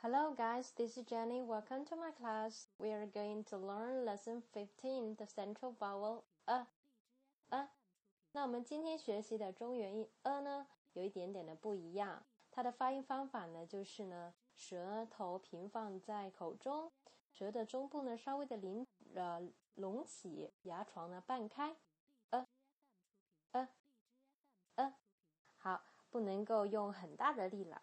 Hello, guys. This is Jenny. Welcome to my class. We are going to learn lesson fifteen, the central vowel a a。那我们今天学习的中元音 a 呢，有一点点的不一样。它的发音方法呢，就是呢，舌头平放在口中，舌的中部呢稍微的隆呃隆起，牙床呢半开。a a a，好，不能够用很大的力了。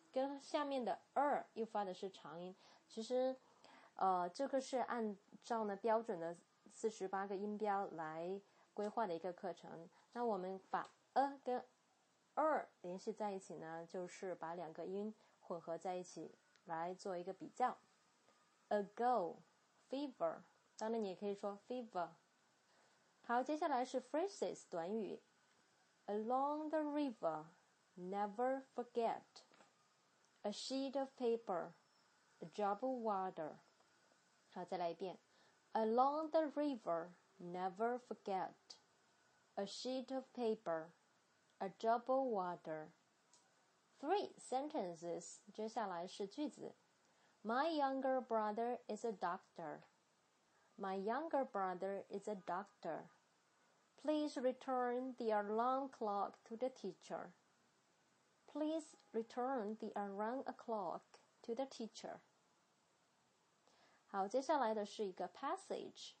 跟下面的二又发的是长音，其实，呃，这个是按照呢标准的四十八个音标来规划的一个课程。那我们把 a 跟二联系在一起呢，就是把两个音混合在一起来做一个比较。a go fever，当然你也可以说 fever。好，接下来是 phrases 短语，along the river，never forget。a sheet of paper, a drop of water. 好，再来一遍。Along the river, never forget. A sheet of paper, a drop of water. Three sentences. 接下来是句子。My younger brother is a doctor. My younger brother is a doctor. Please return the alarm clock to the teacher. Please return the around a clock to the teacher. 好，接下来的是一个 passage，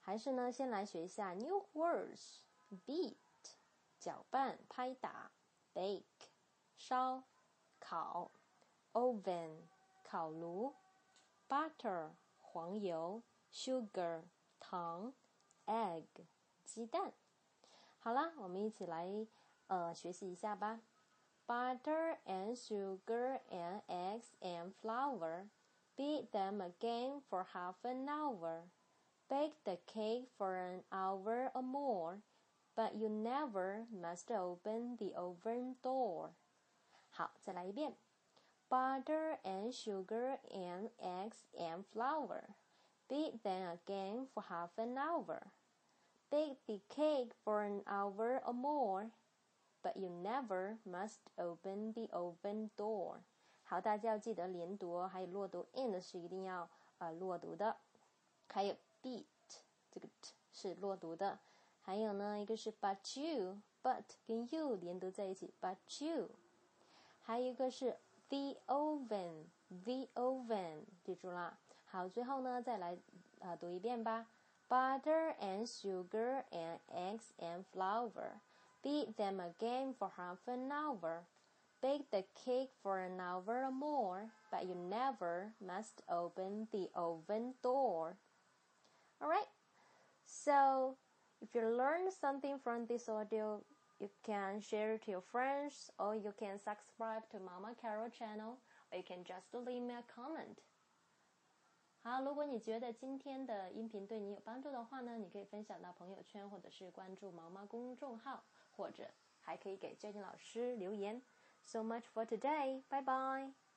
还是呢，先来学一下 new words。beat 搅拌、拍打；bake 烧、烤；oven 烤炉；butter 黄油；sugar 糖；egg 鸡蛋。好啦，我们一起来 呃，学习一下吧。Butter and sugar and eggs and flour. Beat them again for half an hour. Bake the cake for an hour or more, but you never must open the oven door. 好，再来一遍。Butter and sugar and eggs and flour. Beat them again for half an hour. Bake the cake for an hour or more, But you never must open the oven door。好，大家要记得连读哦，还有落读，and 是一定要啊落读的。还有 beat 这个 t 是落读的。还有呢，一个是 but you，but 跟 you 连读在一起，but you。还有一个是 the oven，the oven，记住了。好，最后呢，再来啊读一遍吧。Butter and sugar and eggs and flour。 Beat them again for half an hour. Bake the cake for an hour or more, but you never must open the oven door. Alright, so if you learned something from this audio, you can share it to your friends or you can subscribe to Mama Carol channel or you can just leave me a comment. 好，如果你觉得今天的音频对你有帮助的话呢，你可以分享到朋友圈，或者是关注毛毛公众号。 或者还可以给娟娟老师留言。So much for today. Bye bye.